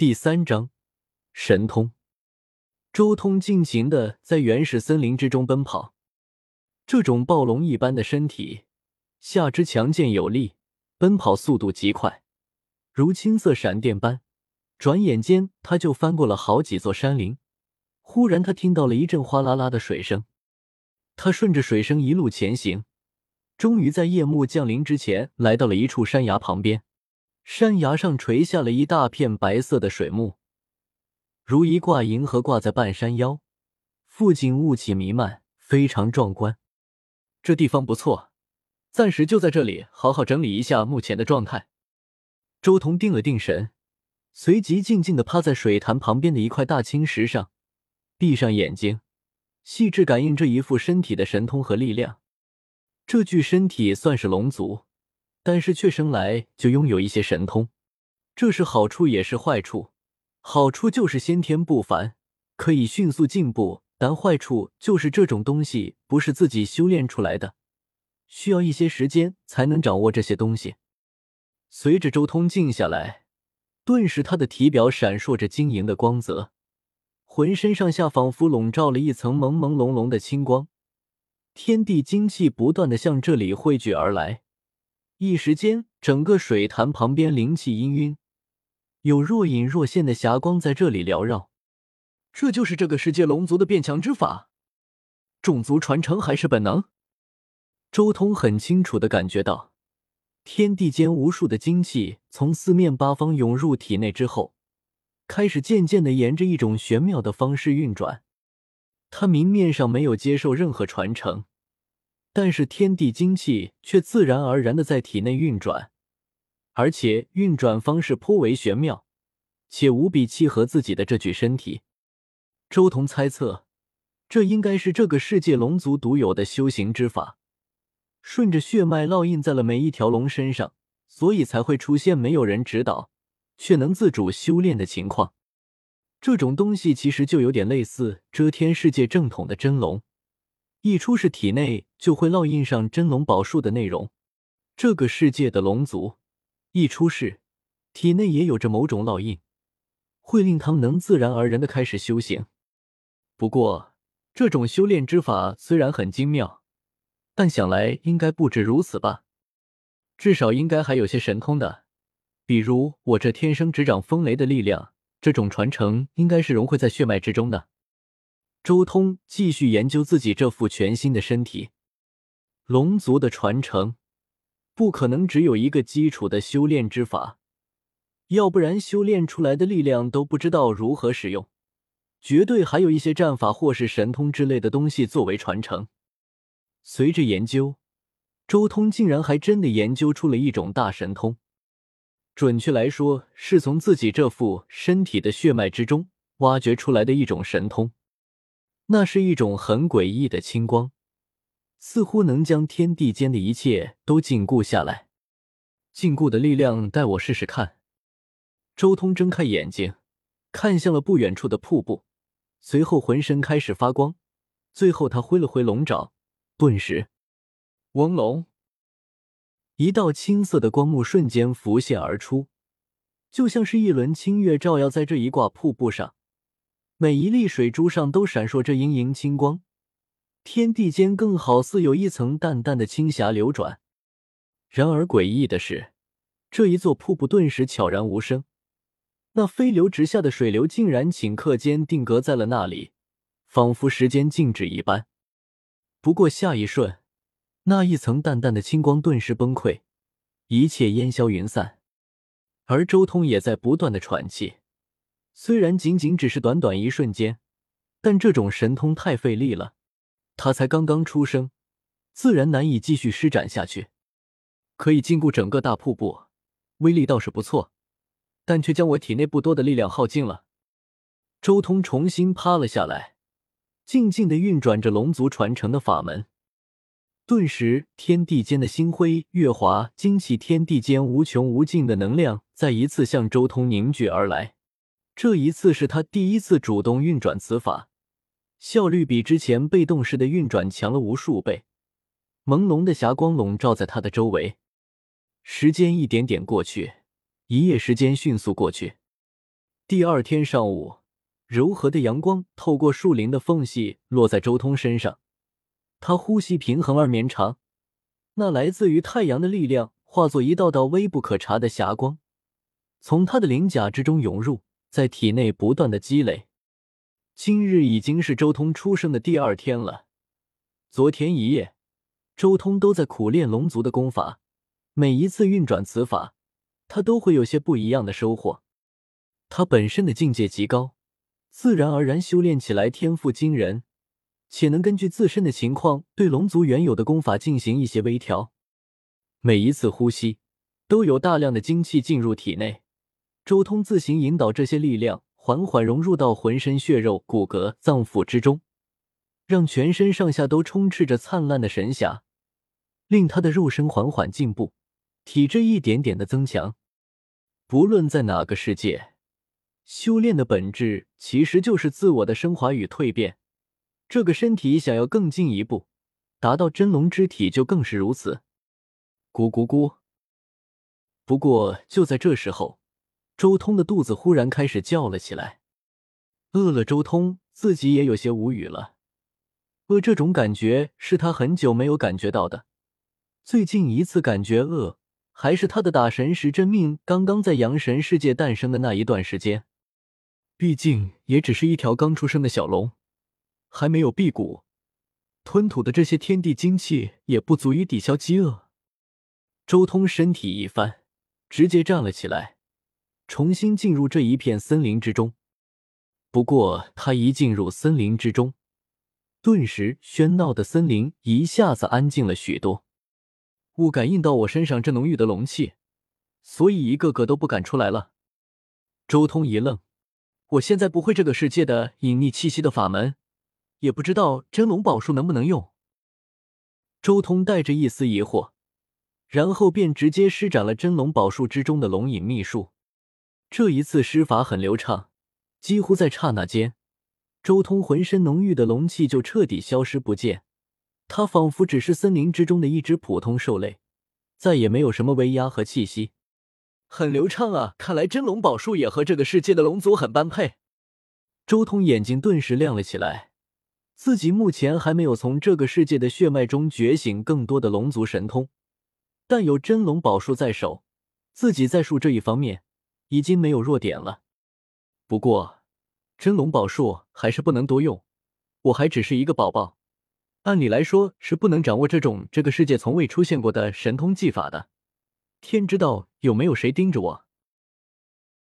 第三章神通。周通尽情的在原始森林之中奔跑，这种暴龙一般的身体，下肢强健有力，奔跑速度极快，如青色闪电般。转眼间，他就翻过了好几座山林。忽然，他听到了一阵哗啦啦的水声，他顺着水声一路前行，终于在夜幕降临之前来到了一处山崖旁边。山崖上垂下了一大片白色的水幕。如一挂银河挂在半山腰，附近雾气弥漫，非常壮观。这地方不错，暂时就在这里好好整理一下目前的状态。周彤定了定神，随即静静的趴在水潭旁边的一块大青石上，闭上眼睛，细致感应这一副身体的神通和力量。这具身体算是龙族，但是却生来就拥有一些神通，这是好处也是坏处。好处就是先天不凡，可以迅速进步；但坏处就是这种东西不是自己修炼出来的，需要一些时间才能掌握这些东西。随着周通静下来，顿时他的体表闪烁着晶莹的光泽，浑身上下仿佛笼罩了一层朦朦胧胧的青光，天地精气不断的向这里汇聚而来。一时间，整个水潭旁边灵气氤氲。有若隐若现的霞光在这里缭绕，这就是这个世界龙族的变强之法，种族传承还是本能？周通很清楚的感觉到，天地间无数的精气从四面八方涌入体内之后，开始渐渐的沿着一种玄妙的方式运转。他明面上没有接受任何传承，但是天地精气却自然而然的在体内运转。而且运转方式颇为玄妙，且无比契合自己的这具身体。周彤猜测，这应该是这个世界龙族独有的修行之法，顺着血脉烙印在了每一条龙身上，所以才会出现没有人指导却能自主修炼的情况。这种东西其实就有点类似遮天世界正统的真龙，一出世体内就会烙印上真龙宝术的内容。这个世界的龙族。一出世，体内也有着某种烙印，会令他们能自然而然的开始修行。不过，这种修炼之法虽然很精妙，但想来应该不止如此吧？至少应该还有些神通的，比如我这天生执掌风雷的力量，这种传承应该是融汇在血脉之中的。周通继续研究自己这副全新的身体，龙族的传承。不可能只有一个基础的修炼之法，要不然修炼出来的力量都不知道如何使用。绝对还有一些战法或是神通之类的东西作为传承。随着研究，周通竟然还真的研究出了一种大神通。准确来说，是从自己这副身体的血脉之中挖掘出来的一种神通。那是一种很诡异的青光。似乎能将天地间的一切都禁锢下来，禁锢的力量，带我试试看。周通睁开眼睛，看向了不远处的瀑布，随后浑身开始发光。最后，他挥了挥龙爪，顿时，嗡龙，一道青色的光幕瞬间浮现而出，就像是一轮清月照耀在这一挂瀑布上，每一粒水珠上都闪烁着莹莹青光。天地间更好似有一层淡淡的青霞流转。然而诡异的是，这一座瀑布顿时悄然无声，那飞流直下的水流竟然顷刻间定格在了那里，仿佛时间静止一般。不过下一瞬，那一层淡淡的青光顿时崩溃，一切烟消云散。而周通也在不断的喘气，虽然仅仅只是短短一瞬间，但这种神通太费力了。他才刚刚出生，自然难以继续施展下去。可以禁锢整个大瀑布，威力倒是不错，但却将我体内不多的力量耗尽了。周通重新趴了下来，静静的运转着龙族传承的法门。顿时，天地间的星辉月华，惊起天地间无穷无尽的能量，再一次向周通凝聚而来。这一次是他第一次主动运转此法。效率比之前被动式的运转强了无数倍，朦胧的霞光笼罩在他的周围。时间一点点过去，一夜时间迅速过去。第二天上午，柔和的阳光透过树林的缝隙落在周通身上，他呼吸平衡而绵长，那来自于太阳的力量化作一道道微不可察的霞光，从他的鳞甲之中涌入，在体内不断的积累。今日已经是周通出生的第二天了，昨天一夜，周通都在苦练龙族的功法，每一次运转此法，他都会有些不一样的收获。他本身的境界极高，自然而然修炼起来天赋惊人，且能根据自身的情况对龙族原有的功法进行一些微调。每一次呼吸都有大量的精气进入体内，周通自行引导这些力量缓缓融入到浑身血肉、骨骼、脏腑之中，让全身上下都充斥着灿烂的神霞，令他的肉身缓缓进步，体质一点点的增强。不论在哪个世界。修炼的本质其实就是自我的升华与蜕变。这个身体想要更进一步，达到真龙之体就更是如此。咕咕咕！不过就在这时候，周通的肚子忽然开始叫了起来。饿了，周通自己也有些无语了。饿这种感觉是他很久没有感觉到的。最近一次感觉饿，还是他的打神石真命刚刚在阳神世界诞生的那一段时间。毕竟也只是一条刚出生的小龙，还没有辟谷，吞吐的这些天地精气也不足以抵消饥饿。周通身体一翻，直接站了起来，重新进入这一片森林之中。不过他一进入森林之中，顿时喧闹的森林一下子安静了许多。雾感应到我身上这浓郁的龙气，所以一个个都不敢出来了。周通一愣。我现在不会这个世界的隐匿气息的法门，也不知道真龙宝术能不能用。周通带着一丝疑惑，然后便直接施展了真龙宝术之中的龙隐秘术。这一次施法很流畅，几乎在刹那间，周通浑身浓郁的龙气就彻底消失不见。他仿佛只是森林之中的一只普通兽类，再也没有什么威压和气息。很流畅啊！看来真龙宝术也和这个世界的龙族很般配。周通眼睛顿时亮了起来，自己目前还没有从这个世界的血脉中觉醒更多的龙族神通，但有真龙宝术在手，自己在术这一方面已经没有弱点了。不过，真龙宝术还是不能多用，我还只是一个宝宝，按理来说是不能掌握这种这个世界从未出现过的神通技法的。天知道有没有谁盯着我？